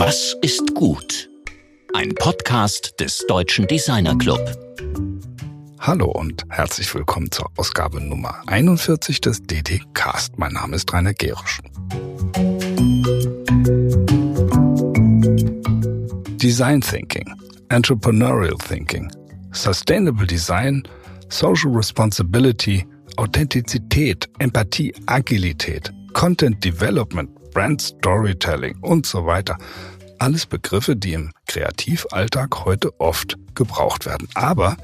Was ist gut? Ein Podcast des Deutschen Designer Club. Hallo und herzlich willkommen zur Ausgabe Nummer 41 des DD Cast. Mein Name ist Rainer Gerisch. Design Thinking, Entrepreneurial Thinking, Sustainable Design, Social Responsibility, Authentizität, Empathie, Agilität, Content Development, Brand Storytelling und so weiter. Alles Begriffe, die im Kreativalltag heute oft gebraucht werden. Aber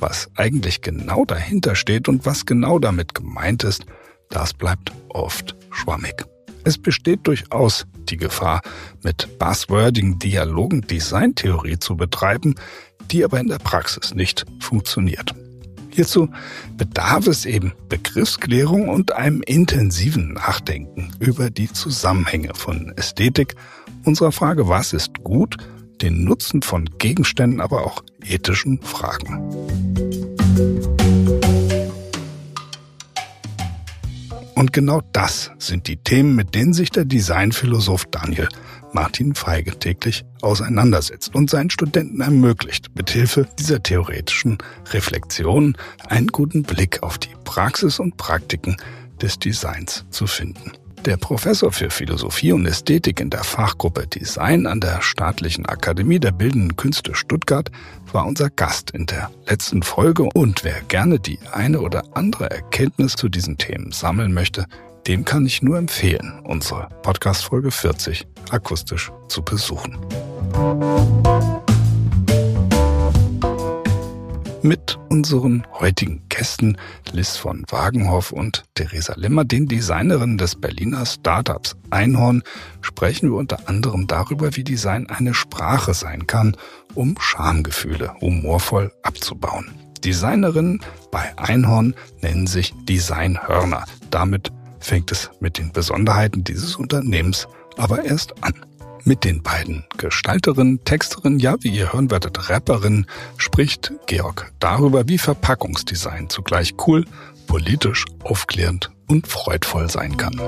was eigentlich genau dahinter steht und was genau damit gemeint ist, das bleibt oft schwammig. Es besteht durchaus die Gefahr, mit buzzwordigen Dialogen Designtheorie zu betreiben, die aber in der Praxis nicht funktioniert. Hierzu bedarf es eben Begriffsklärung und einem intensiven Nachdenken über die Zusammenhänge von Ästhetik, unserer Frage, was ist gut, den Nutzen von Gegenständen, aber auch ethischen Fragen. Und genau das sind die Themen, mit denen sich der Designphilosoph Daniel Martin Feige täglich auseinandersetzt und seinen Studenten ermöglicht, mithilfe dieser theoretischen Reflexion einen guten Blick auf die Praxis und Praktiken des Designs zu finden. Der Professor für Philosophie und Ästhetik in der Fachgruppe Design an der Staatlichen Akademie der Bildenden Künste Stuttgart war unser Gast in der letzten Folge und wer gerne die eine oder andere Erkenntnis zu diesen Themen sammeln möchte, dem kann ich nur empfehlen, unsere Podcast Folge 40 akustisch zu besuchen. Mit unseren heutigen Gästen Liz von Wagenhoff und Theresa Limmer, den Designerinnen des Berliner Startups Einhorn, sprechen wir unter anderem darüber, wie Design eine Sprache sein kann, um Schamgefühle humorvoll abzubauen. Designerinnen bei Einhorn nennen sich Designhörner. Damit fängt es mit den Besonderheiten dieses Unternehmens aber erst an. Mit den beiden Gestalterinnen, Texterinnen, ja, wie ihr hören werdet, Rapperinnen, spricht Georg darüber, wie Verpackungsdesign zugleich cool, politisch, aufklärend und freudvoll sein kann.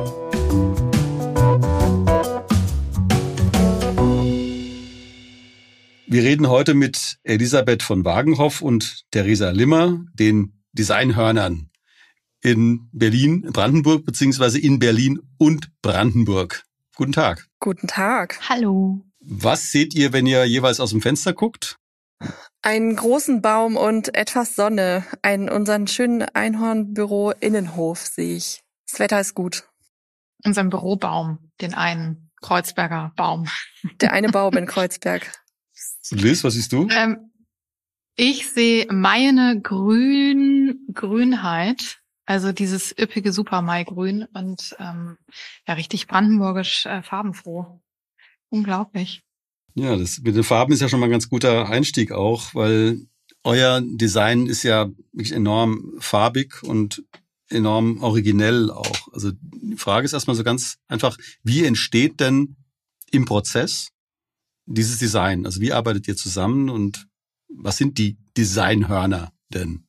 Wir reden heute mit Elisabeth von Wagenhoff und Theresa Limmer, den Designhörnern in Berlin, Brandenburg, beziehungsweise in Berlin und Brandenburg. Guten Tag. Guten Tag. Hallo. Was seht ihr, wenn ihr jeweils aus dem Fenster guckt? Einen großen Baum und etwas Sonne. Ein, unseren schönen Einhornbüro Innenhof sehe ich. Das Wetter ist gut. Unseren Bürobaum, den einen Kreuzberger Baum. Der eine Baum in Kreuzberg. Liz, was siehst du? Ähm, ich sehe meine Grün, Grünheit also dieses üppige Supermaigrün und ähm, ja richtig brandenburgisch äh, farbenfroh. Unglaublich. Ja, das mit den Farben ist ja schon mal ein ganz guter Einstieg auch, weil euer Design ist ja wirklich enorm farbig und enorm originell auch. Also die Frage ist erstmal so ganz einfach, wie entsteht denn im Prozess dieses Design? Also wie arbeitet ihr zusammen und was sind die Designhörner denn?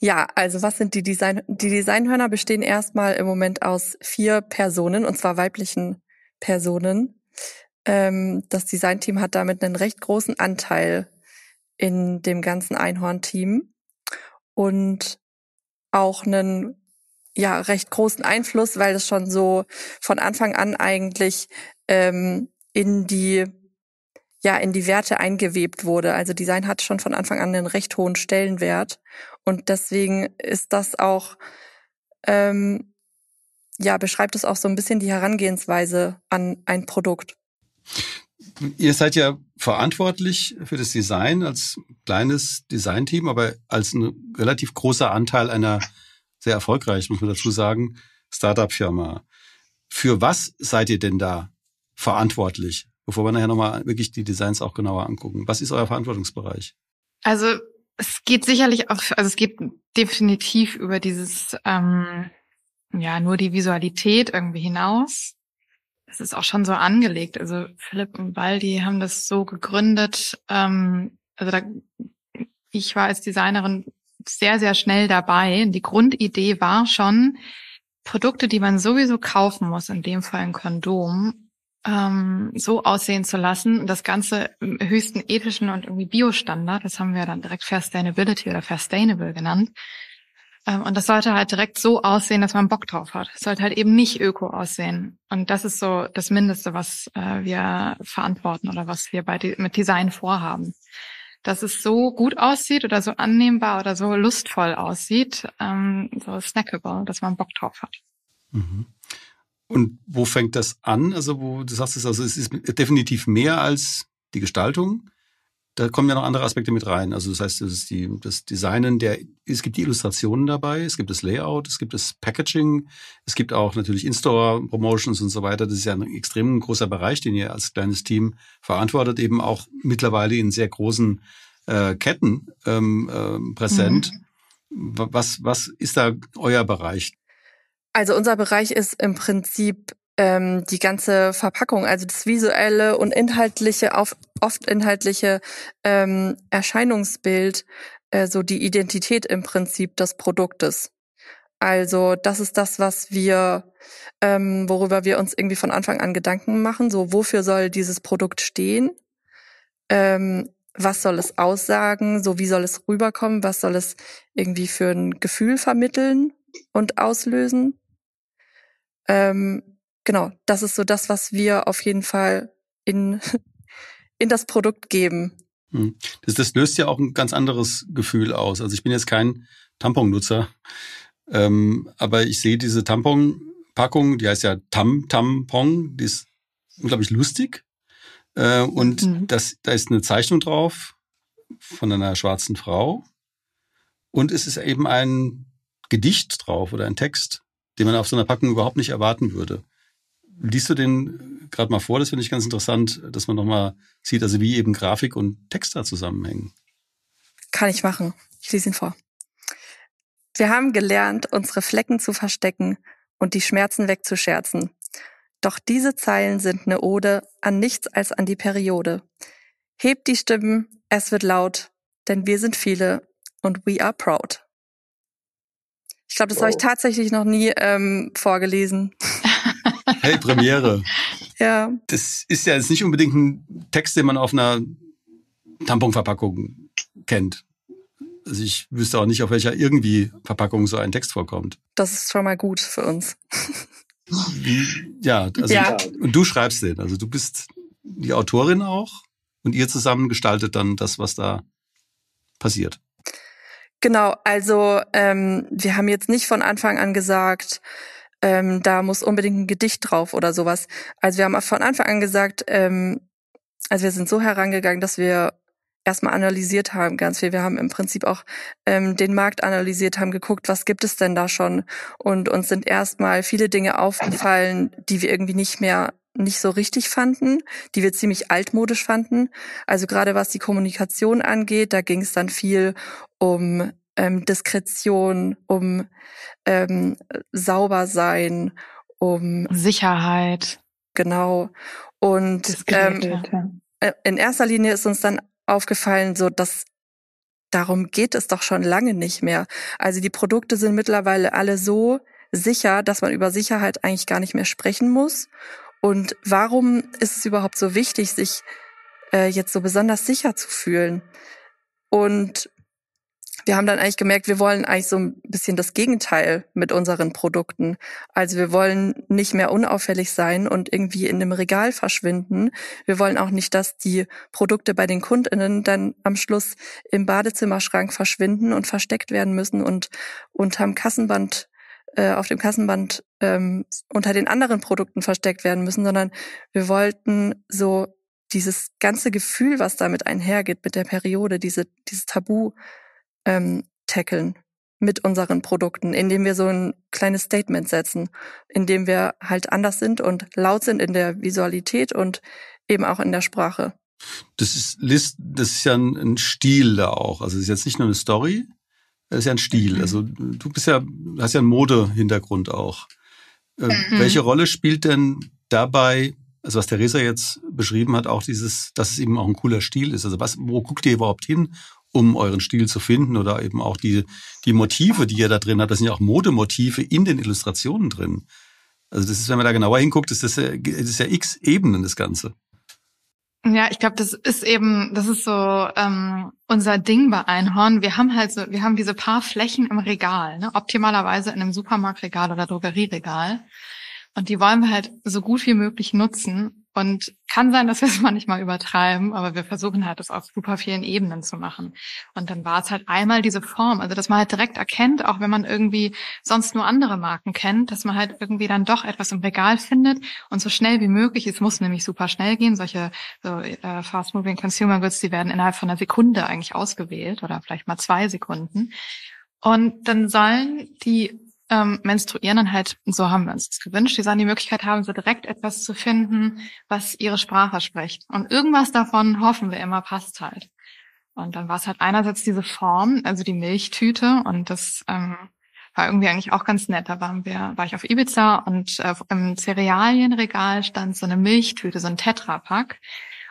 Ja, also was sind die Design? Die Designhörner bestehen erstmal im Moment aus vier Personen, und zwar weiblichen Personen. Ähm, das Designteam hat damit einen recht großen Anteil in dem ganzen Einhorn-Team und auch einen ja recht großen Einfluss, weil es schon so von Anfang an eigentlich ähm, in die ja in die Werte eingewebt wurde. Also Design hat schon von Anfang an einen recht hohen Stellenwert und deswegen ist das auch ähm, ja beschreibt es auch so ein bisschen die Herangehensweise an ein Produkt. Ihr seid ja verantwortlich für das Design als kleines Designteam, aber als ein relativ großer Anteil einer sehr erfolgreich, muss man dazu sagen, Startup-Firma. Für was seid ihr denn da verantwortlich? Bevor wir nachher nochmal wirklich die Designs auch genauer angucken. Was ist euer Verantwortungsbereich? Also es geht sicherlich auch, also es geht definitiv über dieses, ähm, ja, nur die Visualität irgendwie hinaus. Das ist auch schon so angelegt. Also Philipp und Baldi haben das so gegründet. Ähm, also da, ich war als Designerin sehr, sehr schnell dabei. Die Grundidee war schon, Produkte, die man sowieso kaufen muss, in dem Fall ein Kondom, ähm, so aussehen zu lassen. Das Ganze im höchsten ethischen und irgendwie Biostandard, das haben wir dann direkt Sustainability oder Sustainable genannt. Ähm, und das sollte halt direkt so aussehen, dass man Bock drauf hat. Es sollte halt eben nicht öko aussehen. Und das ist so das Mindeste, was äh, wir verantworten oder was wir bei mit Design vorhaben. Dass es so gut aussieht oder so annehmbar oder so lustvoll aussieht, ähm, so snackable, dass man Bock drauf hat. Mhm. Und wo fängt das an? Also wo du sagst es, also es ist definitiv mehr als die Gestaltung. Da kommen ja noch andere Aspekte mit rein. Also das heißt, es ist die, das Designen der, es gibt die Illustrationen dabei, es gibt das Layout, es gibt das Packaging, es gibt auch natürlich In-Store-Promotions und so weiter. Das ist ja ein extrem großer Bereich, den ihr als kleines Team verantwortet, eben auch mittlerweile in sehr großen äh, Ketten ähm, äh, präsent. Mhm. Was, was ist da euer Bereich? Also unser Bereich ist im Prinzip ähm, die ganze Verpackung, also das visuelle und inhaltliche, oft inhaltliche ähm, Erscheinungsbild, äh, so die Identität im Prinzip des Produktes. Also das ist das, was wir, ähm, worüber wir uns irgendwie von Anfang an Gedanken machen. So, wofür soll dieses Produkt stehen? Ähm, was soll es aussagen? So, wie soll es rüberkommen? Was soll es irgendwie für ein Gefühl vermitteln und auslösen? Ähm, genau, das ist so das, was wir auf jeden Fall in, in das Produkt geben. Hm. Das, das löst ja auch ein ganz anderes Gefühl aus. Also ich bin jetzt kein Tamponnutzer, ähm, aber ich sehe diese Tamponpackung, die heißt ja Tam Tampon, die ist unglaublich lustig. Äh, und mhm. das, da ist eine Zeichnung drauf von einer schwarzen Frau. Und es ist eben ein Gedicht drauf oder ein Text den man auf so einer Packung überhaupt nicht erwarten würde. Liest du den gerade mal vor? Das finde ich ganz interessant, dass man nochmal sieht, also wie eben Grafik und Text da zusammenhängen. Kann ich machen. Ich lese ihn vor. Wir haben gelernt, unsere Flecken zu verstecken und die Schmerzen wegzuscherzen. Doch diese Zeilen sind eine Ode an nichts als an die Periode. Hebt die Stimmen, es wird laut, denn wir sind viele und we are proud. Ich glaube, das wow. habe ich tatsächlich noch nie ähm, vorgelesen. Hey, Premiere. ja. Das ist ja jetzt nicht unbedingt ein Text, den man auf einer Tamponverpackung kennt. Also ich wüsste auch nicht, auf welcher irgendwie Verpackung so ein Text vorkommt. Das ist schon mal gut für uns. Wie, ja, also ja. und du schreibst den. Also du bist die Autorin auch und ihr zusammen gestaltet dann das, was da passiert. Genau, also ähm, wir haben jetzt nicht von Anfang an gesagt, ähm, da muss unbedingt ein Gedicht drauf oder sowas. Also wir haben von Anfang an gesagt, ähm, also wir sind so herangegangen, dass wir erstmal analysiert haben, ganz viel. Wir haben im Prinzip auch ähm, den Markt analysiert, haben geguckt, was gibt es denn da schon? Und uns sind erstmal viele Dinge aufgefallen, die wir irgendwie nicht mehr nicht so richtig fanden, die wir ziemlich altmodisch fanden. Also gerade was die Kommunikation angeht, da ging es dann viel um ähm, Diskretion, um ähm, sauber sein, um Sicherheit. Genau. Und ähm, äh, in erster Linie ist uns dann aufgefallen, so dass darum geht es doch schon lange nicht mehr. Also die Produkte sind mittlerweile alle so sicher, dass man über Sicherheit eigentlich gar nicht mehr sprechen muss. Und warum ist es überhaupt so wichtig, sich äh, jetzt so besonders sicher zu fühlen? Und wir haben dann eigentlich gemerkt, wir wollen eigentlich so ein bisschen das Gegenteil mit unseren Produkten. Also wir wollen nicht mehr unauffällig sein und irgendwie in dem Regal verschwinden. Wir wollen auch nicht, dass die Produkte bei den Kundinnen dann am Schluss im Badezimmerschrank verschwinden und versteckt werden müssen und unterm Kassenband äh, auf dem Kassenband ähm, unter den anderen Produkten versteckt werden müssen, sondern wir wollten so dieses ganze Gefühl, was damit einhergeht mit der Periode, diese, dieses Tabu ähm, tackeln mit unseren Produkten, indem wir so ein kleines Statement setzen, indem wir halt anders sind und laut sind in der Visualität und eben auch in der Sprache. Das ist das ist ja ein Stil da auch. Also es ist jetzt nicht nur eine Story, das ist ja ein Stil. Mhm. Also du bist ja, hast ja einen Mode-Hintergrund auch. Äh, mhm. Welche Rolle spielt denn dabei, also was Theresa jetzt beschrieben hat, auch dieses, dass es eben auch ein cooler Stil ist? Also was, wo guckt ihr überhaupt hin, um euren Stil zu finden oder eben auch die, die Motive, die ihr da drin habt, das sind ja auch Modemotive in den Illustrationen drin. Also das ist, wenn man da genauer hinguckt, ist das, ja, das ist ja x Ebenen, das Ganze. Ja, ich glaube, das ist eben, das ist so ähm, unser Ding bei Einhorn. Wir haben halt so, wir haben diese paar Flächen im Regal, ne? optimalerweise in einem Supermarktregal oder Drogerieregal. Und die wollen wir halt so gut wie möglich nutzen. Und kann sein, dass wir es manchmal übertreiben, aber wir versuchen halt, das auf super vielen Ebenen zu machen. Und dann war es halt einmal diese Form, also dass man halt direkt erkennt, auch wenn man irgendwie sonst nur andere Marken kennt, dass man halt irgendwie dann doch etwas im Regal findet und so schnell wie möglich, es muss nämlich super schnell gehen, solche so, äh, fast-moving Consumer Goods, die werden innerhalb von einer Sekunde eigentlich ausgewählt oder vielleicht mal zwei Sekunden. Und dann sollen die ähm, menstruieren, dann halt, so haben wir uns das gewünscht, die sollen die Möglichkeit haben, so direkt etwas zu finden, was ihre Sprache spricht. Und irgendwas davon hoffen wir immer passt halt. Und dann war es halt einerseits diese Form, also die Milchtüte und das ähm, war irgendwie eigentlich auch ganz nett. Da waren wir, war ich auf Ibiza und äh, im Cerealienregal stand so eine Milchtüte, so ein Tetrapack.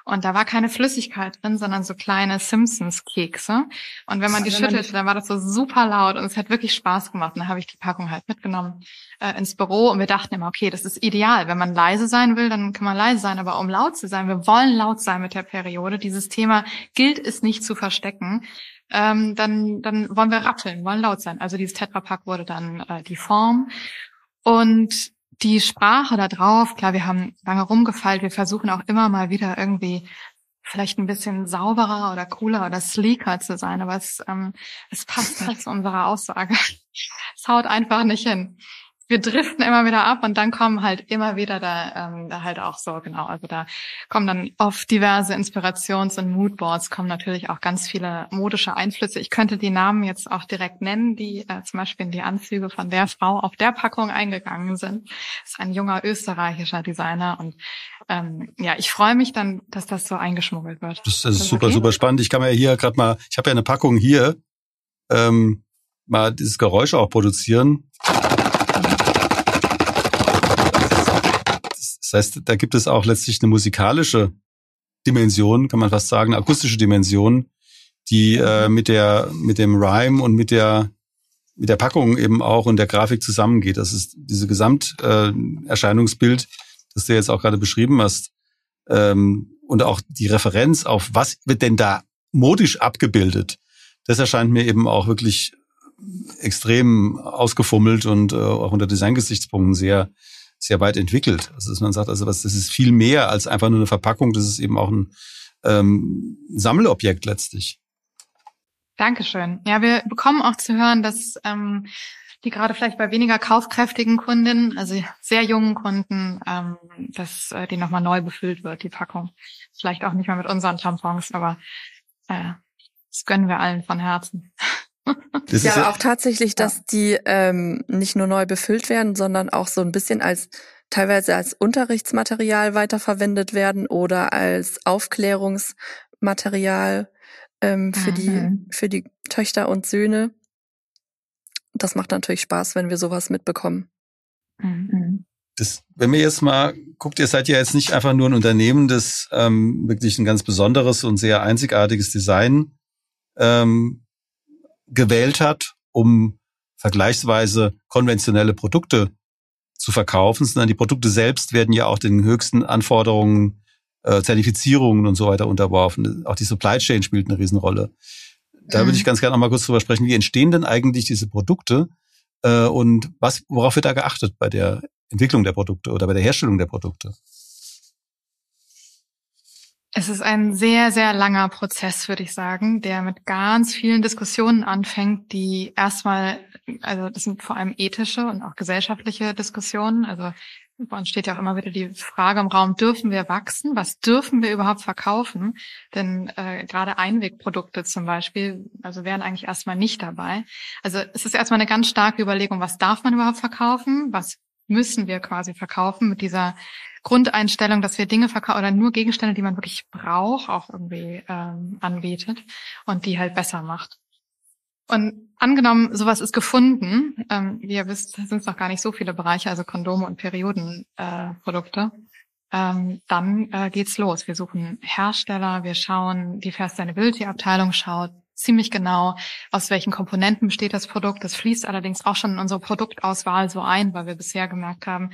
Und da war keine Flüssigkeit drin, sondern so kleine Simpsons-Kekse. Und wenn man die schüttelte, dann war das so super laut und es hat wirklich Spaß gemacht. Und dann habe ich die Packung halt mitgenommen äh, ins Büro und wir dachten immer, okay, das ist ideal. Wenn man leise sein will, dann kann man leise sein. Aber um laut zu sein, wir wollen laut sein mit der Periode. Dieses Thema gilt es nicht zu verstecken. Ähm, dann, dann wollen wir rappeln, wollen laut sein. Also dieses Tetrapack wurde dann äh, die Form. Und die Sprache da drauf, klar, wir haben lange rumgefeilt, wir versuchen auch immer mal wieder irgendwie vielleicht ein bisschen sauberer oder cooler oder sleeker zu sein, aber es, ähm, es passt nicht zu unserer Aussage. Es haut einfach nicht hin wir driften immer wieder ab und dann kommen halt immer wieder da, ähm, da halt auch so, genau, also da kommen dann oft diverse Inspirations- und Moodboards, kommen natürlich auch ganz viele modische Einflüsse. Ich könnte die Namen jetzt auch direkt nennen, die äh, zum Beispiel in die Anzüge von der Frau auf der Packung eingegangen sind. Das ist ein junger österreichischer Designer und ähm, ja, ich freue mich dann, dass das so eingeschmuggelt wird. Das, das ist super, okay? super spannend. Ich kann mir hier gerade mal, ich habe ja eine Packung hier, ähm, mal dieses Geräusch auch produzieren. Das heißt, da gibt es auch letztlich eine musikalische Dimension, kann man fast sagen, akustische Dimension, die äh, mit der mit dem Rhyme und mit der mit der Packung eben auch und der Grafik zusammengeht. Das ist diese Gesamterscheinungsbild, äh, das du jetzt auch gerade beschrieben hast, ähm, und auch die Referenz auf was wird denn da modisch abgebildet. Das erscheint mir eben auch wirklich extrem ausgefummelt und äh, auch unter Designgesichtspunkten sehr sehr weit entwickelt. Also dass man sagt, also was, das ist viel mehr als einfach nur eine Verpackung, das ist eben auch ein ähm, Sammelobjekt letztlich. Dankeschön. Ja, wir bekommen auch zu hören, dass ähm, die gerade vielleicht bei weniger kaufkräftigen Kundinnen, also sehr jungen Kunden, ähm, dass äh, die nochmal neu befüllt wird, die Packung. Vielleicht auch nicht mehr mit unseren Tampons, aber äh, das gönnen wir allen von Herzen. Das ja, aber auch tatsächlich, dass ja. die ähm, nicht nur neu befüllt werden, sondern auch so ein bisschen als teilweise als Unterrichtsmaterial weiterverwendet werden oder als Aufklärungsmaterial ähm, für mhm. die für die Töchter und Söhne. Das macht natürlich Spaß, wenn wir sowas mitbekommen. Mhm. Das, wenn wir jetzt mal guckt, ihr seid ja jetzt nicht einfach nur ein Unternehmen, das ähm, wirklich ein ganz besonderes und sehr einzigartiges Design ähm, gewählt hat, um vergleichsweise konventionelle Produkte zu verkaufen, sondern die Produkte selbst werden ja auch den höchsten Anforderungen, äh, Zertifizierungen und so weiter unterworfen. Auch die Supply Chain spielt eine Riesenrolle. Da mhm. würde ich ganz gerne noch mal kurz drüber sprechen. Wie entstehen denn eigentlich diese Produkte äh, und was, worauf wird da geachtet bei der Entwicklung der Produkte oder bei der Herstellung der Produkte? Es ist ein sehr, sehr langer Prozess, würde ich sagen, der mit ganz vielen Diskussionen anfängt, die erstmal, also das sind vor allem ethische und auch gesellschaftliche Diskussionen. Also bei uns steht ja auch immer wieder die Frage im Raum, dürfen wir wachsen? Was dürfen wir überhaupt verkaufen? Denn äh, gerade Einwegprodukte zum Beispiel, also wären eigentlich erstmal nicht dabei. Also es ist erstmal eine ganz starke Überlegung, was darf man überhaupt verkaufen? Was müssen wir quasi verkaufen mit dieser Grundeinstellung, dass wir Dinge verkaufen oder nur Gegenstände, die man wirklich braucht, auch irgendwie ähm, anbietet und die halt besser macht. Und angenommen, sowas ist gefunden, ähm, wie ihr wisst, sind es noch gar nicht so viele Bereiche, also Kondome und Periodenprodukte. Äh, ähm, dann äh, geht's los. Wir suchen Hersteller, wir schauen, die Fair Sustainability Abteilung schaut ziemlich genau, aus welchen Komponenten besteht das Produkt. Das fließt allerdings auch schon in unsere Produktauswahl so ein, weil wir bisher gemerkt haben,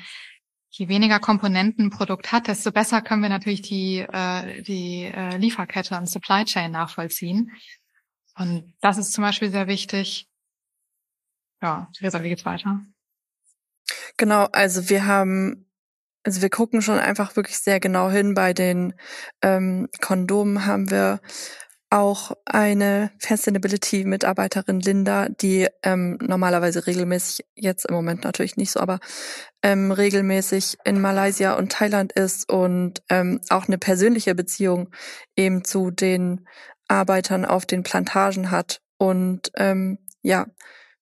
je weniger Komponenten ein Produkt hat, desto besser können wir natürlich die, äh, die äh, Lieferkette und Supply Chain nachvollziehen. Und das ist zum Beispiel sehr wichtig. Ja, Theresa, wie geht's weiter? Genau, also wir haben, also wir gucken schon einfach wirklich sehr genau hin. Bei den ähm, Kondomen haben wir auch eine Sustainability-Mitarbeiterin Linda, die ähm, normalerweise regelmäßig, jetzt im Moment natürlich nicht so, aber ähm, regelmäßig in Malaysia und Thailand ist und ähm, auch eine persönliche Beziehung eben zu den Arbeitern auf den Plantagen hat und ähm, ja,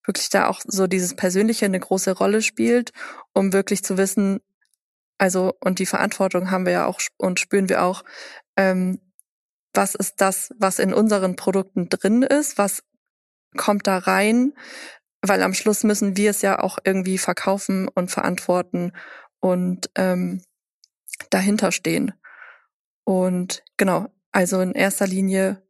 wirklich da auch so dieses Persönliche eine große Rolle spielt, um wirklich zu wissen, also und die Verantwortung haben wir ja auch und spüren wir auch, ähm, was ist das, was in unseren Produkten drin ist, was kommt da rein, weil am Schluss müssen wir es ja auch irgendwie verkaufen und verantworten und ähm, dahinter stehen. Und genau, also in erster Linie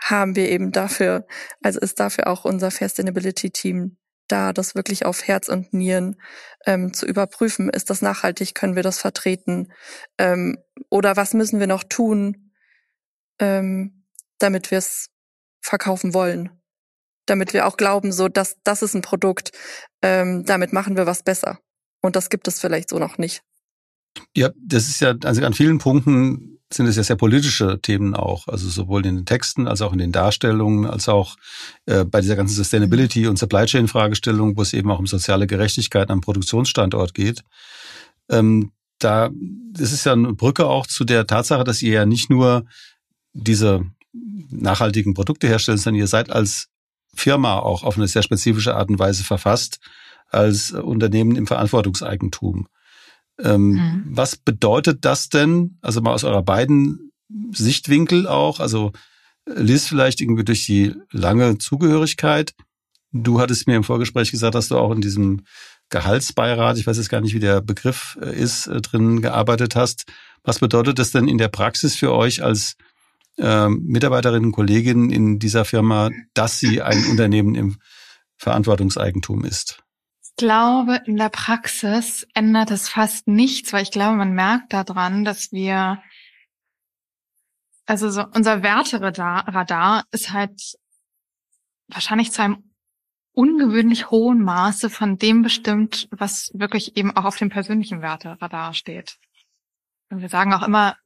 haben wir eben dafür, also ist dafür auch unser Sustainability Team da, das wirklich auf Herz und Nieren ähm, zu überprüfen. Ist das nachhaltig? Können wir das vertreten? Ähm, oder was müssen wir noch tun, ähm, damit wir es verkaufen wollen. Damit wir auch glauben, so dass das ist ein Produkt, ähm, damit machen wir was besser. Und das gibt es vielleicht so noch nicht. Ja, das ist ja, also an vielen Punkten sind es ja sehr politische Themen auch, also sowohl in den Texten als auch in den Darstellungen, als auch äh, bei dieser ganzen Sustainability und Supply Chain Fragestellung, wo es eben auch um soziale Gerechtigkeit am Produktionsstandort geht. Ähm, da, das ist ja eine Brücke auch zu der Tatsache, dass ihr ja nicht nur diese nachhaltigen Produkte herstellt, sondern ihr seid als Firma auch auf eine sehr spezifische Art und Weise verfasst, als Unternehmen im Verantwortungseigentum. Ähm, mhm. Was bedeutet das denn, also mal aus eurer beiden Sichtwinkel auch, also Liz vielleicht irgendwie durch die lange Zugehörigkeit. Du hattest mir im Vorgespräch gesagt, dass du auch in diesem Gehaltsbeirat, ich weiß jetzt gar nicht, wie der Begriff äh, ist, äh, drin gearbeitet hast. Was bedeutet das denn in der Praxis für euch als äh, Mitarbeiterinnen und Kolleginnen in dieser Firma, dass sie ein Unternehmen im Verantwortungseigentum ist? Ich glaube, in der Praxis ändert es fast nichts, weil ich glaube, man merkt daran, dass wir, also so unser Werteradar ist halt wahrscheinlich zu einem ungewöhnlich hohen Maße von dem bestimmt, was wirklich eben auch auf dem persönlichen Werteradar steht. Und wir sagen auch immer,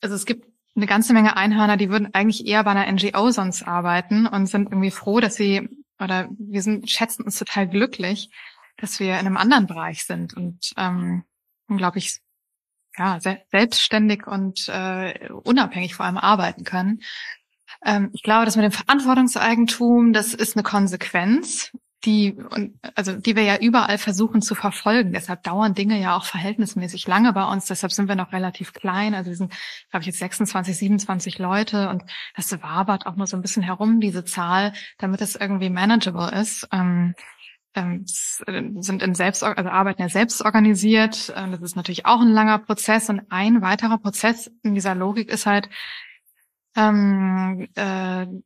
also es gibt eine ganze Menge Einhörner, die würden eigentlich eher bei einer NGO sonst arbeiten und sind irgendwie froh, dass sie, oder wir sind, schätzen uns total glücklich, dass wir in einem anderen Bereich sind und ähm, unglaublich ja, selbstständig und äh, unabhängig vor allem arbeiten können. Ähm, ich glaube, dass mit dem Verantwortungseigentum, das ist eine Konsequenz die, also die wir ja überall versuchen zu verfolgen. Deshalb dauern Dinge ja auch verhältnismäßig lange bei uns. Deshalb sind wir noch relativ klein. Also wir sind, glaube ich, jetzt 26, 27 Leute und das wabert auch nur so ein bisschen herum, diese Zahl, damit es irgendwie manageable ist. Ähm, ähm, sind in selbst, also arbeiten ja selbst organisiert. Das ist natürlich auch ein langer Prozess. Und ein weiterer Prozess in dieser Logik ist halt, ähm, äh,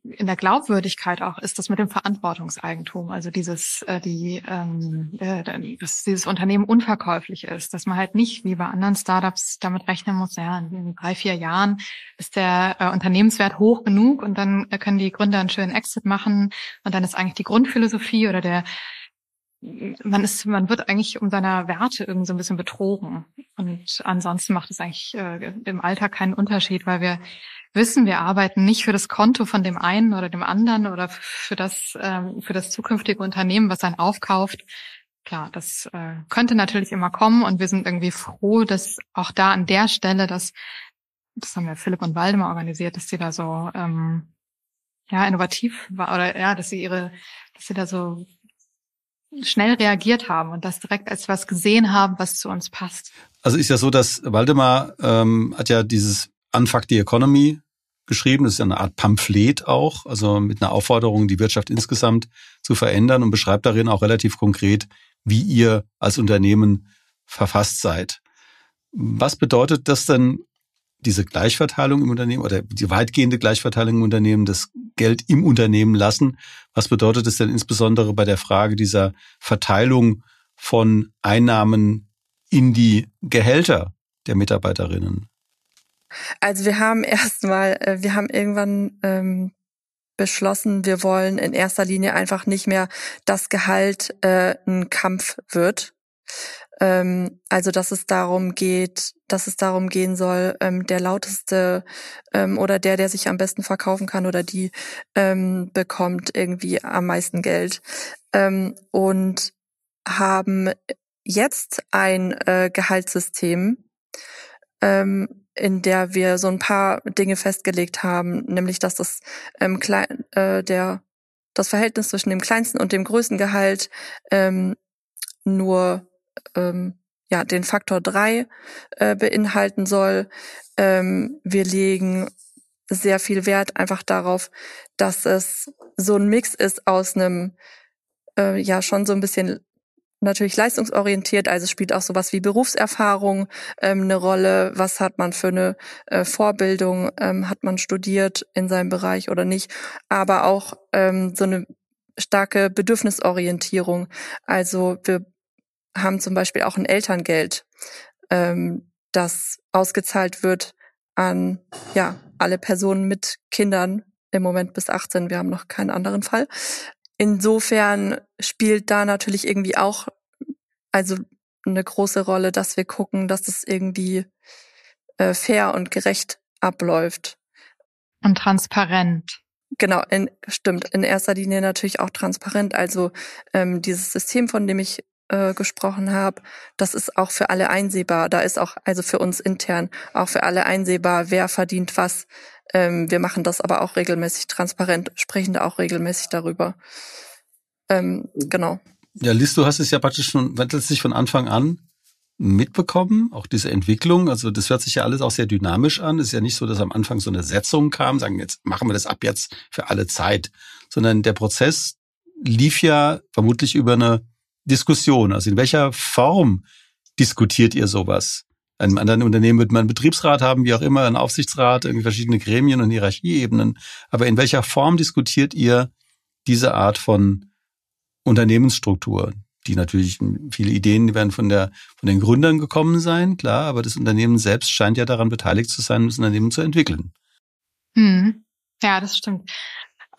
in der Glaubwürdigkeit auch ist das mit dem Verantwortungseigentum, also dieses, äh, die, ähm, äh, dass dieses Unternehmen unverkäuflich ist, dass man halt nicht wie bei anderen Startups damit rechnen muss, ja, in drei, vier Jahren ist der äh, Unternehmenswert hoch genug und dann können die Gründer einen schönen Exit machen und dann ist eigentlich die Grundphilosophie oder der man ist, man wird eigentlich um seiner Werte irgendwie so ein bisschen betrogen. Und ansonsten macht es eigentlich äh, im Alltag keinen Unterschied, weil wir wissen, wir arbeiten nicht für das Konto von dem einen oder dem anderen oder für das, ähm, für das zukünftige Unternehmen, was einen aufkauft. Klar, das äh, könnte natürlich immer kommen und wir sind irgendwie froh, dass auch da an der Stelle, dass, das haben wir Philipp und Waldemar organisiert, dass sie da so ähm, ja innovativ war oder ja, dass sie ihre, dass sie da so schnell reagiert haben und das direkt als was gesehen haben, was zu uns passt. Also ist ja so, dass Waldemar ähm, hat ja dieses Unfuck the Economy geschrieben. Das ist eine Art Pamphlet auch, also mit einer Aufforderung, die Wirtschaft insgesamt zu verändern und beschreibt darin auch relativ konkret, wie ihr als Unternehmen verfasst seid. Was bedeutet das denn, diese Gleichverteilung im Unternehmen oder die weitgehende Gleichverteilung im Unternehmen, das Geld im Unternehmen lassen? Was bedeutet es denn insbesondere bei der Frage dieser Verteilung von Einnahmen in die Gehälter der Mitarbeiterinnen? Also wir haben erstmal, äh, wir haben irgendwann ähm, beschlossen, wir wollen in erster Linie einfach nicht mehr, dass Gehalt äh, ein Kampf wird. Ähm, also dass es darum geht, dass es darum gehen soll, ähm, der lauteste ähm, oder der, der sich am besten verkaufen kann oder die ähm, bekommt irgendwie am meisten Geld. Ähm, und haben jetzt ein äh, Gehaltssystem, ähm, in der wir so ein paar Dinge festgelegt haben, nämlich dass das ähm, klein, äh, der das Verhältnis zwischen dem kleinsten und dem größten Gehalt ähm, nur ähm, ja den Faktor drei äh, beinhalten soll. Ähm, wir legen sehr viel Wert einfach darauf, dass es so ein Mix ist aus einem äh, ja schon so ein bisschen natürlich leistungsorientiert, also spielt auch sowas wie Berufserfahrung ähm, eine Rolle. Was hat man für eine äh, Vorbildung? Ähm, hat man studiert in seinem Bereich oder nicht? Aber auch ähm, so eine starke Bedürfnisorientierung. Also wir haben zum Beispiel auch ein Elterngeld, ähm, das ausgezahlt wird an ja alle Personen mit Kindern im Moment bis 18. Wir haben noch keinen anderen Fall. Insofern spielt da natürlich irgendwie auch also eine große Rolle, dass wir gucken, dass es irgendwie äh, fair und gerecht abläuft. Und transparent. Genau, in, stimmt. In erster Linie natürlich auch transparent. Also ähm, dieses System, von dem ich äh, gesprochen habe, das ist auch für alle einsehbar. Da ist auch, also für uns intern, auch für alle einsehbar, wer verdient was, ähm, wir machen das aber auch regelmäßig transparent, sprechen da auch regelmäßig darüber. Ähm, genau. Ja, Liz, du hast es ja praktisch schon letztlich von Anfang an mitbekommen, auch diese Entwicklung. Also das hört sich ja alles auch sehr dynamisch an. Es ist ja nicht so, dass am Anfang so eine Setzung kam, sagen, jetzt machen wir das ab jetzt für alle Zeit, sondern der Prozess lief ja vermutlich über eine Diskussion. Also in welcher Form diskutiert ihr sowas? In einem anderen Unternehmen wird man einen Betriebsrat haben, wie auch immer, einen Aufsichtsrat, irgendwie verschiedene Gremien und Hierarchieebenen. Aber in welcher Form diskutiert ihr diese Art von Unternehmensstruktur? Die natürlich, viele Ideen werden von der, von den Gründern gekommen sein, klar, aber das Unternehmen selbst scheint ja daran beteiligt zu sein, das Unternehmen zu entwickeln. Hm. Ja, das stimmt.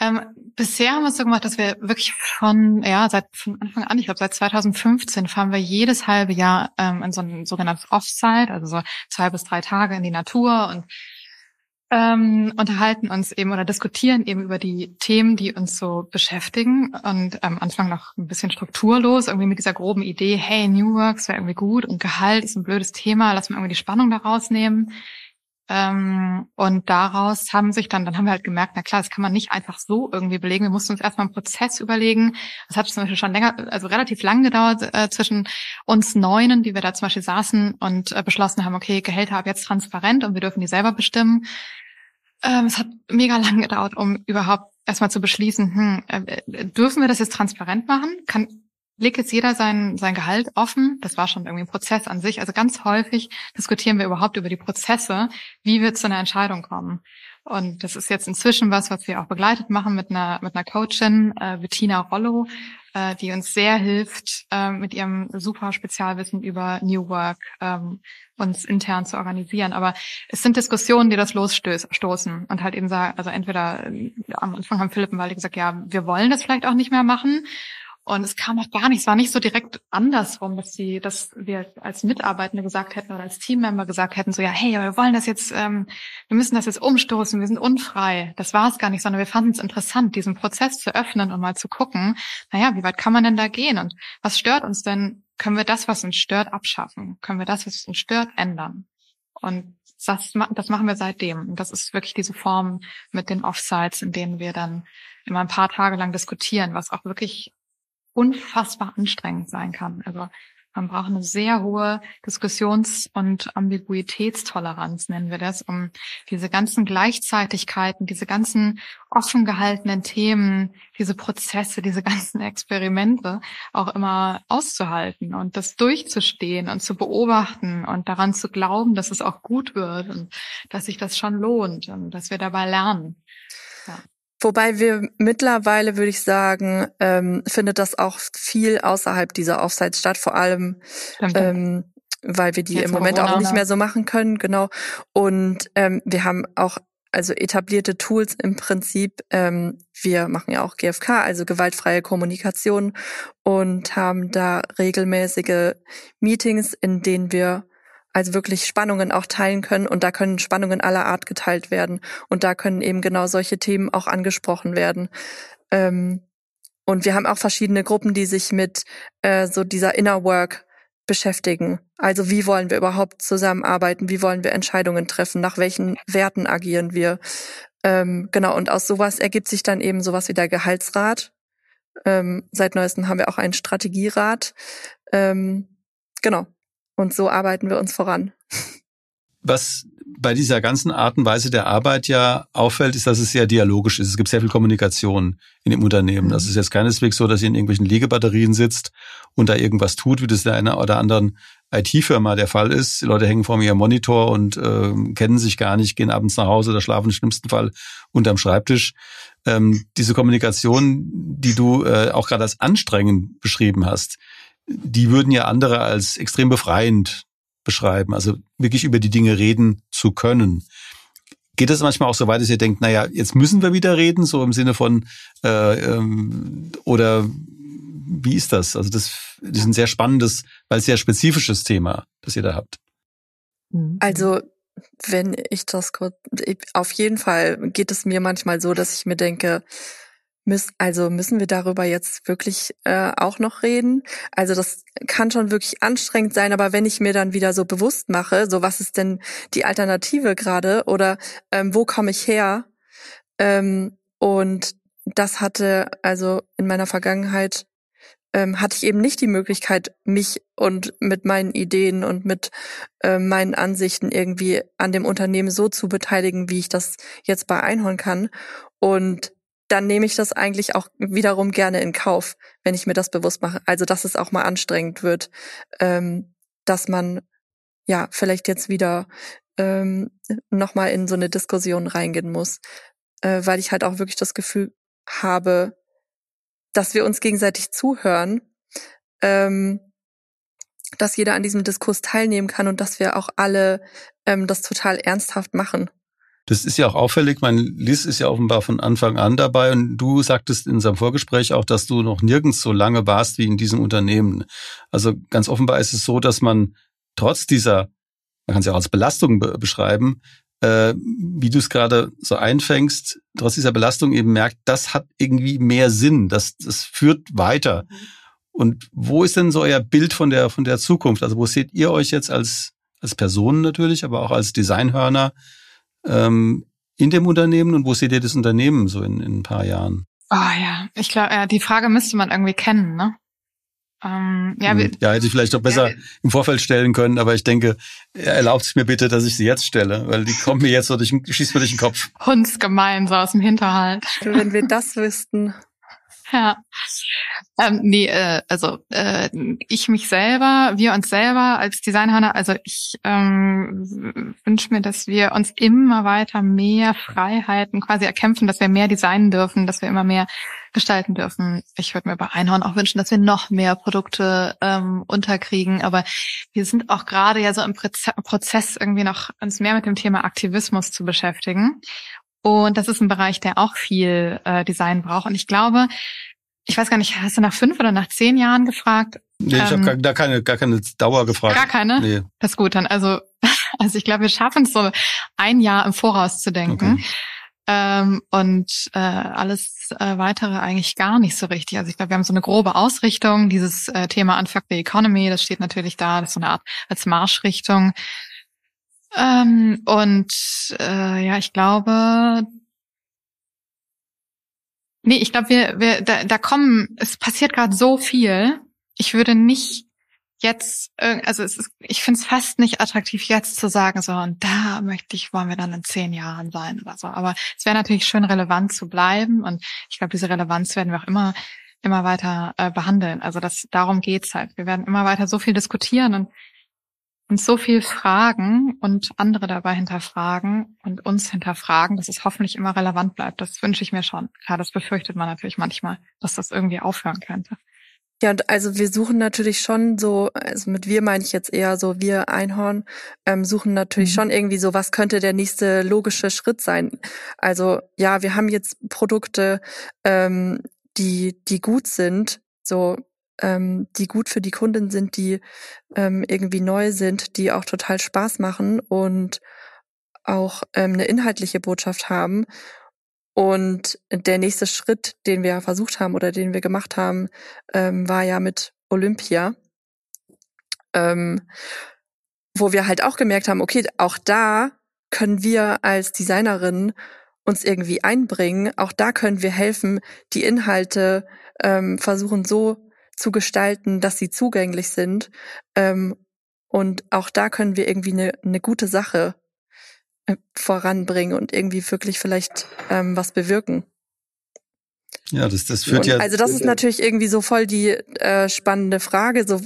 Ähm, bisher haben wir es so gemacht, dass wir wirklich von, ja, seit von Anfang an, ich glaube seit 2015 fahren wir jedes halbe Jahr ähm, in so ein sogenanntes Offsite, also so zwei bis drei Tage in die Natur und ähm, unterhalten uns eben oder diskutieren eben über die Themen, die uns so beschäftigen und am Anfang noch ein bisschen strukturlos, irgendwie mit dieser groben Idee, hey, New Works wäre irgendwie gut und Gehalt ist ein blödes Thema, lass mal irgendwie die Spannung daraus nehmen. Ähm, und daraus haben sich dann, dann haben wir halt gemerkt, na klar, das kann man nicht einfach so irgendwie belegen. Wir mussten uns erstmal einen Prozess überlegen. Das hat zum Beispiel schon länger, also relativ lang gedauert äh, zwischen uns Neunen, die wir da zum Beispiel saßen und äh, beschlossen haben, okay, Gehälter ab jetzt transparent und wir dürfen die selber bestimmen. Ähm, es hat mega lang gedauert, um überhaupt erstmal zu beschließen, hm, äh, dürfen wir das jetzt transparent machen? Kann, legt jetzt jeder sein, sein Gehalt offen. Das war schon irgendwie ein Prozess an sich. Also ganz häufig diskutieren wir überhaupt über die Prozesse, wie wir zu einer Entscheidung kommen. Und das ist jetzt inzwischen was, was wir auch begleitet machen mit einer, mit einer Coachin, äh, Bettina Rollo, äh, die uns sehr hilft, äh, mit ihrem super Spezialwissen über New Work ähm, uns intern zu organisieren. Aber es sind Diskussionen, die das losstoßen und halt eben sagen, also entweder äh, am Anfang haben Philipp und Waldi gesagt, ja, wir wollen das vielleicht auch nicht mehr machen. Und es kam auch gar nicht, es war nicht so direkt andersrum, dass sie, dass wir als Mitarbeitende gesagt hätten oder als Teammember gesagt hätten, so ja, hey, wir wollen das jetzt, ähm, wir müssen das jetzt umstoßen, wir sind unfrei. Das war es gar nicht, sondern wir fanden es interessant, diesen Prozess zu öffnen und mal zu gucken, naja, wie weit kann man denn da gehen und was stört uns denn? Können wir das, was uns stört, abschaffen? Können wir das, was uns stört, ändern? Und das, das machen wir seitdem. Und das ist wirklich diese Form mit den Offsites, in denen wir dann immer ein paar Tage lang diskutieren, was auch wirklich unfassbar anstrengend sein kann. Also man braucht eine sehr hohe Diskussions- und Ambiguitätstoleranz, nennen wir das, um diese ganzen Gleichzeitigkeiten, diese ganzen offen gehaltenen Themen, diese Prozesse, diese ganzen Experimente auch immer auszuhalten und das durchzustehen und zu beobachten und daran zu glauben, dass es auch gut wird und dass sich das schon lohnt und dass wir dabei lernen. Ja. Wobei wir mittlerweile, würde ich sagen, ähm, findet das auch viel außerhalb dieser Offsites statt, vor allem ähm, weil wir die Jetzt im Moment Corona, auch nicht mehr so machen können, genau. Und ähm, wir haben auch also etablierte Tools im Prinzip. Ähm, wir machen ja auch GFK, also gewaltfreie Kommunikation und haben da regelmäßige Meetings, in denen wir also wirklich Spannungen auch teilen können und da können Spannungen aller Art geteilt werden und da können eben genau solche Themen auch angesprochen werden. Ähm, und wir haben auch verschiedene Gruppen, die sich mit äh, so dieser Inner Work beschäftigen. Also wie wollen wir überhaupt zusammenarbeiten? Wie wollen wir Entscheidungen treffen? Nach welchen Werten agieren wir? Ähm, genau, und aus sowas ergibt sich dann eben sowas wie der Gehaltsrat. Ähm, seit neuestem haben wir auch einen Strategierat. Ähm, genau. Und so arbeiten wir uns voran. Was bei dieser ganzen Art und Weise der Arbeit ja auffällt, ist, dass es sehr dialogisch ist. Es gibt sehr viel Kommunikation in dem Unternehmen. Das ist jetzt keineswegs so, dass ihr in irgendwelchen Liegebatterien sitzt und da irgendwas tut, wie das in einer oder anderen IT-Firma der Fall ist. Die Leute hängen vor ihrem Monitor und äh, kennen sich gar nicht, gehen abends nach Hause oder schlafen im schlimmsten Fall unterm Schreibtisch. Ähm, diese Kommunikation, die du äh, auch gerade als anstrengend beschrieben hast, die würden ja andere als extrem befreiend beschreiben, also wirklich über die Dinge reden zu können. Geht das manchmal auch so weit, dass ihr denkt, naja, jetzt müssen wir wieder reden, so im Sinne von, äh, ähm, oder wie ist das? Also das, das ist ein sehr spannendes, weil sehr spezifisches Thema, das ihr da habt. Also wenn ich das kurz, auf jeden Fall geht es mir manchmal so, dass ich mir denke, also müssen wir darüber jetzt wirklich äh, auch noch reden? Also das kann schon wirklich anstrengend sein, aber wenn ich mir dann wieder so bewusst mache, so was ist denn die Alternative gerade oder ähm, wo komme ich her? Ähm, und das hatte also in meiner Vergangenheit ähm, hatte ich eben nicht die Möglichkeit, mich und mit meinen Ideen und mit äh, meinen Ansichten irgendwie an dem Unternehmen so zu beteiligen, wie ich das jetzt bei Einhorn kann. Und dann nehme ich das eigentlich auch wiederum gerne in Kauf, wenn ich mir das bewusst mache. Also, dass es auch mal anstrengend wird, ähm, dass man ja vielleicht jetzt wieder ähm, nochmal in so eine Diskussion reingehen muss, äh, weil ich halt auch wirklich das Gefühl habe, dass wir uns gegenseitig zuhören, ähm, dass jeder an diesem Diskurs teilnehmen kann und dass wir auch alle ähm, das total ernsthaft machen. Das ist ja auch auffällig. Mein Liz ist ja offenbar von Anfang an dabei und du sagtest in unserem Vorgespräch auch, dass du noch nirgends so lange warst wie in diesem Unternehmen. Also ganz offenbar ist es so, dass man trotz dieser, man kann es ja auch als Belastung be beschreiben, äh, wie du es gerade so einfängst, trotz dieser Belastung eben merkt, das hat irgendwie mehr Sinn, das, das führt weiter. Und wo ist denn so euer Bild von der, von der Zukunft? Also wo seht ihr euch jetzt als, als Personen natürlich, aber auch als Designhörner ähm, in dem Unternehmen und wo seht ihr das Unternehmen so in, in ein paar Jahren? Oh ja, ich glaube, ja, die Frage müsste man irgendwie kennen, ne? Ähm, ja, wir, Hm. ja, hätte ich vielleicht doch besser Ja, im Vorfeld stellen können, aber ich denke, erlaubt es mir bitte, dass ich sie jetzt stelle, weil die kommt mir jetzt so durch, den- schießt mir durch den Kopf. hundsgemein, so aus dem Hinterhalt. Wenn wir das wüssten. Ja. Ähm, nee, äh, also äh, ich mich selber, wir uns selber als Designhörner, also ich ähm, wünsche mir, dass wir uns immer weiter mehr Freiheiten quasi erkämpfen, dass wir mehr designen dürfen, dass wir immer mehr gestalten dürfen. Ich würde mir bei Einhorn auch wünschen, dass wir noch mehr Produkte ähm, unterkriegen, aber wir sind auch gerade ja so im Prozess irgendwie noch uns mehr mit dem Thema Aktivismus zu beschäftigen. Und das ist ein Bereich, der auch viel äh, Design braucht. Und ich glaube, ich weiß gar nicht, hast du nach fünf oder nach zehn Jahren gefragt? Nee, ich Ähm, habe da keine, gar keine Dauer gefragt. Gar keine? Nee. Das ist gut dann. Also, also ich glaube, wir schaffen es so ein Jahr im Voraus zu denken. Okay. Ähm, und äh, alles äh, weitere eigentlich gar nicht so richtig. Also ich glaube, wir haben so eine grobe Ausrichtung. Dieses äh, Thema Unfuck the Economy, das steht natürlich da. Das ist so eine Art als Marschrichtung. Ähm, und äh, ja, ich glaube, nee, ich glaube, wir, wir da, da kommen, es passiert gerade so viel. Ich würde nicht jetzt, also es ist, ich finde es fast nicht attraktiv, jetzt zu sagen, so, und da möchte ich, wollen wir dann in zehn Jahren sein oder so. Aber es wäre natürlich schön, relevant zu bleiben. Und ich glaube, diese Relevanz werden wir auch immer, immer weiter äh, behandeln. Also das, darum geht's halt. Wir werden immer weiter so viel diskutieren und uns so viel fragen und andere dabei hinterfragen und uns hinterfragen, dass es hoffentlich immer relevant bleibt. Das wünsche ich mir schon. Klar, das befürchtet man natürlich manchmal, dass das irgendwie aufhören könnte. Ja, also wir suchen natürlich schon so, also mit wir meine ich jetzt eher so, wir Einhorn, ähm, suchen natürlich mhm. schon irgendwie so, was könnte der nächste logische Schritt sein. Also ja, wir haben jetzt Produkte, ähm, die, die gut sind, so ähm, die gut für die Kunden sind, die ähm, irgendwie neu sind, die auch total Spaß machen und auch ähm, eine inhaltliche Botschaft haben. Und der nächste Schritt, den wir versucht haben oder den wir gemacht haben, ähm, war ja mit Olympia, ähm, wo wir halt auch gemerkt haben, okay, auch da können wir als Designerin uns irgendwie einbringen. Auch da können wir helfen, die Inhalte ähm, versuchen so zu gestalten, dass sie zugänglich sind. Ähm, und auch da können wir irgendwie eine, eine gute Sache äh, voranbringen und irgendwie wirklich vielleicht ähm, was bewirken. Ja, das, das führt ja. Also das ist natürlich irgendwie so voll die äh, spannende Frage. So,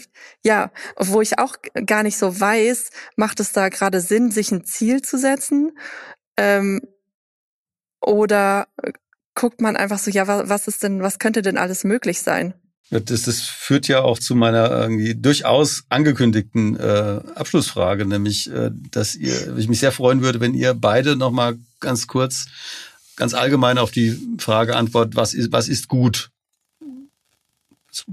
ja, wo ich auch gar nicht so weiß, macht es da gerade Sinn, sich ein Ziel zu setzen? Ähm, oder guckt man einfach so, ja, was, was ist denn, was könnte denn alles möglich sein? Das, das führt ja auch zu meiner irgendwie durchaus angekündigten äh, Abschlussfrage, nämlich, äh, dass ihr, ich mich sehr freuen würde, wenn ihr beide noch mal ganz kurz, ganz allgemein auf die Frage antwortet, was ist, was ist gut?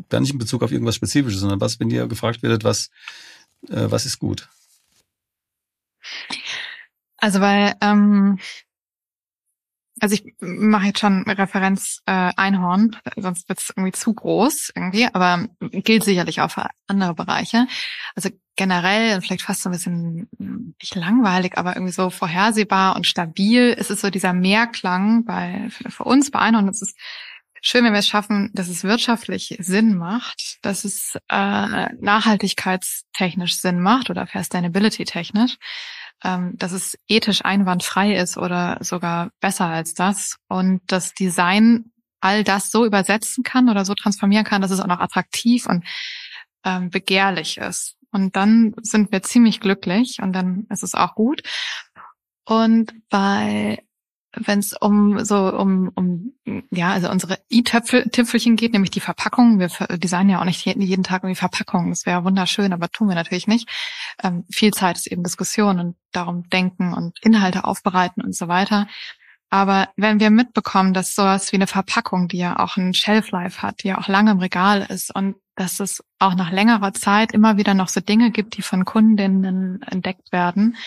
Gar nicht in Bezug auf irgendwas Spezifisches, sondern was, wenn ihr gefragt werdet, was, äh, was ist gut? Also weil ähm, also ich mache jetzt schon Referenz äh, Einhorn, sonst wird es irgendwie zu groß irgendwie, aber gilt sicherlich auch für andere Bereiche. Also generell, vielleicht fast so ein bisschen nicht langweilig, aber irgendwie so vorhersehbar und stabil ist es so dieser Mehrklang bei für uns bei Einhorn. Es ist schön, wenn wir es schaffen, dass es wirtschaftlich Sinn macht, dass es äh, nachhaltigkeitstechnisch Sinn macht oder Sustainability technisch ähm, dass es ethisch einwandfrei ist oder sogar besser als das und das Design all das so übersetzen kann oder so transformieren kann, dass es auch noch attraktiv und ähm, begehrlich ist. Und dann sind wir ziemlich glücklich und dann ist es auch gut. Und bei wenn es um so um um ja also unsere i-Tüpfelchen geht, nämlich die Verpackung. Wir designen ja auch nicht jeden Tag irgendwie Verpackungen. Das wäre wunderschön, aber tun wir natürlich nicht. Ähm, viel Zeit ist eben Diskussion und darum denken und Inhalte aufbereiten und so weiter. Aber wenn wir mitbekommen, dass sowas wie eine Verpackung, die ja auch ein Shelf-Life hat, die ja auch lange im Regal ist und dass es auch nach längerer Zeit immer wieder noch so Dinge gibt, die von Kundinnen entdeckt werden,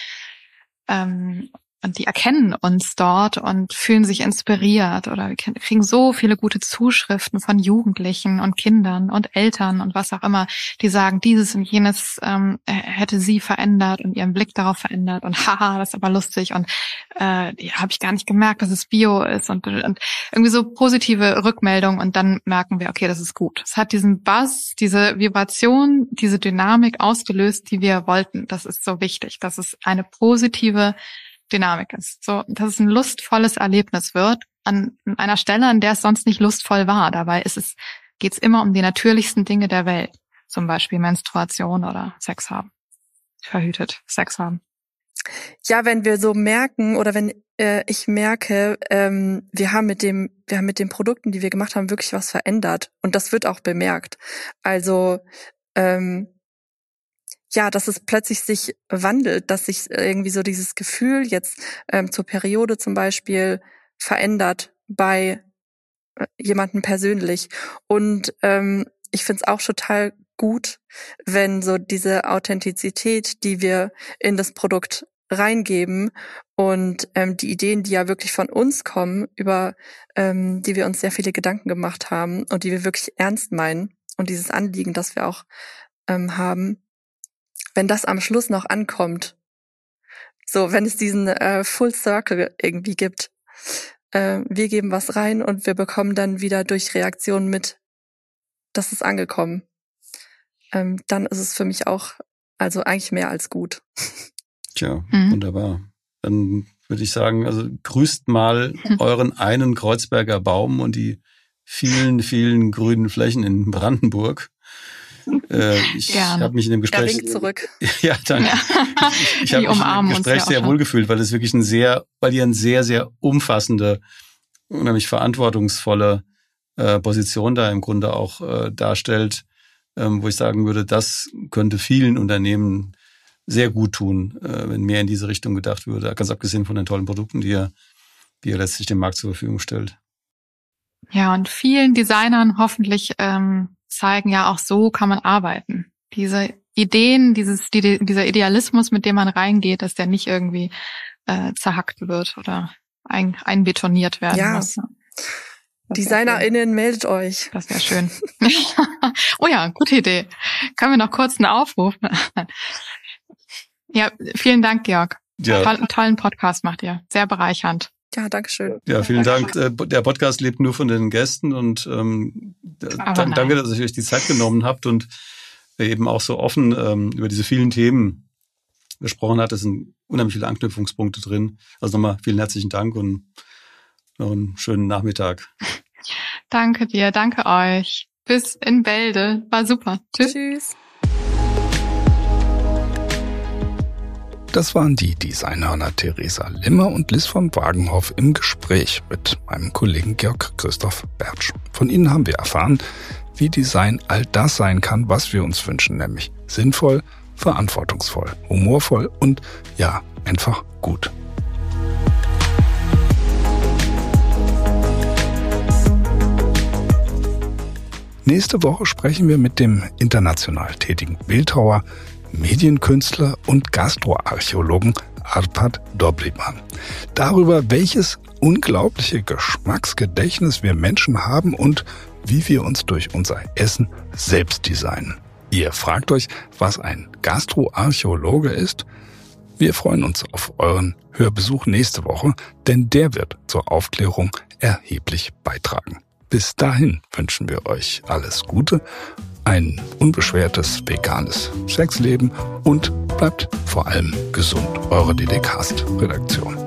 ähm, und die erkennen uns dort und fühlen sich inspiriert oder wir kriegen so viele gute Zuschriften von Jugendlichen und Kindern und Eltern und was auch immer, die sagen, dieses und jenes ähm, hätte sie verändert und ihren Blick darauf verändert und haha, das ist aber lustig und äh, ja, habe ich gar nicht gemerkt, dass es Bio ist und, und irgendwie so positive Rückmeldungen und dann merken wir, okay, das ist gut. Es hat diesen Buzz, diese Vibration, diese Dynamik ausgelöst, die wir wollten. Das ist so wichtig. Das ist eine positive Dynamik ist. So, dass es ein lustvolles Erlebnis wird an einer Stelle, an der es sonst nicht lustvoll war. Dabei ist es, geht es immer um die natürlichsten Dinge der Welt. Zum Beispiel Menstruation oder Sex haben. Verhütet Sex haben. Ja, wenn wir so merken oder wenn äh, ich merke, ähm, wir haben mit dem, wir haben mit den Produkten, die wir gemacht haben, wirklich was verändert und das wird auch bemerkt. Also ähm, ja, dass es plötzlich sich wandelt, dass sich irgendwie so dieses Gefühl jetzt ähm, zur Periode zum Beispiel verändert bei äh, jemanden persönlich. Und ähm, ich finde es auch total gut, wenn so diese Authentizität, die wir in das Produkt reingeben und ähm, die Ideen, die ja wirklich von uns kommen, über ähm, die wir uns sehr viele Gedanken gemacht haben und die wir wirklich ernst meinen und dieses Anliegen, das wir auch ähm, haben, wenn das am Schluss noch ankommt. So, wenn es diesen äh, Full Circle irgendwie gibt. Äh, wir geben was rein und wir bekommen dann wieder durch Reaktionen mit, das ist angekommen. Ähm, dann ist es für mich auch, also eigentlich mehr als gut. Tja, mhm. wunderbar. Dann würde ich sagen, also grüßt mal euren einen Kreuzberger Baum und die vielen, vielen grünen Flächen in Brandenburg. Äh, ich habe mich in dem Gespräch. Der zurück. ja, danke. Ja. Ich, ich habe mich in dem Gespräch sehr wohl gefühlt, weil es wirklich ein sehr, weil ihr ein sehr, sehr umfassende, unheimlich verantwortungsvolle äh, Position da im Grunde auch äh, darstellt, ähm, wo ich sagen würde, das könnte vielen Unternehmen sehr gut tun, äh, wenn mehr in diese Richtung gedacht würde, ganz abgesehen von den tollen Produkten, die er, die er letztlich dem Markt zur Verfügung stellt. Ja, und vielen Designern hoffentlich ähm, zeigen ja auch so kann man arbeiten. Diese Ideen, dieses, die, dieser Idealismus, mit dem man reingeht, dass der nicht irgendwie äh, zerhackt wird oder ein, einbetoniert werden ja. muss. DesignerInnen, meldet euch. Das wäre schön. oh ja, gute Idee. Können wir noch kurz einen Aufruf? ja, vielen Dank, Georg. Ja. Toll, tollen Podcast macht ihr. Sehr bereichernd. Ja, danke schön. Ja, vielen Dank. Äh, der Podcast lebt nur von den Gästen und ähm, danke, dass ihr euch die Zeit genommen habt und eben auch so offen ähm, über diese vielen Themen gesprochen hat. Es sind unheimlich viele Anknüpfungspunkte drin. Also nochmal vielen herzlichen Dank und noch einen schönen Nachmittag. Danke dir, danke euch. Bis in Bälde. War super. Tschüss. Tschüss. Das waren die Designhörner Theresa Limmer und Liz von Wagenhoff im Gespräch mit meinem Kollegen Georg Christoph Bertsch. Von ihnen haben wir erfahren, wie Design all das sein kann, was wir uns wünschen, nämlich sinnvoll, verantwortungsvoll, humorvoll und ja, einfach gut. Nächste Woche sprechen wir mit dem international tätigen Bildhauer, Medienkünstler und Gastroarchäologen Arpad Dobriman. Darüber, welches unglaubliche Geschmacksgedächtnis wir Menschen haben und wie wir uns durch unser Essen selbst designen. Ihr fragt euch, was ein Gastroarchäologe ist? Wir freuen uns auf euren Hörbesuch nächste Woche, denn der wird zur Aufklärung erheblich beitragen. Bis dahin wünschen wir euch alles Gute, ein unbeschwertes veganes Sexleben und bleibt vor allem gesund. Eure DDcast-Redaktion.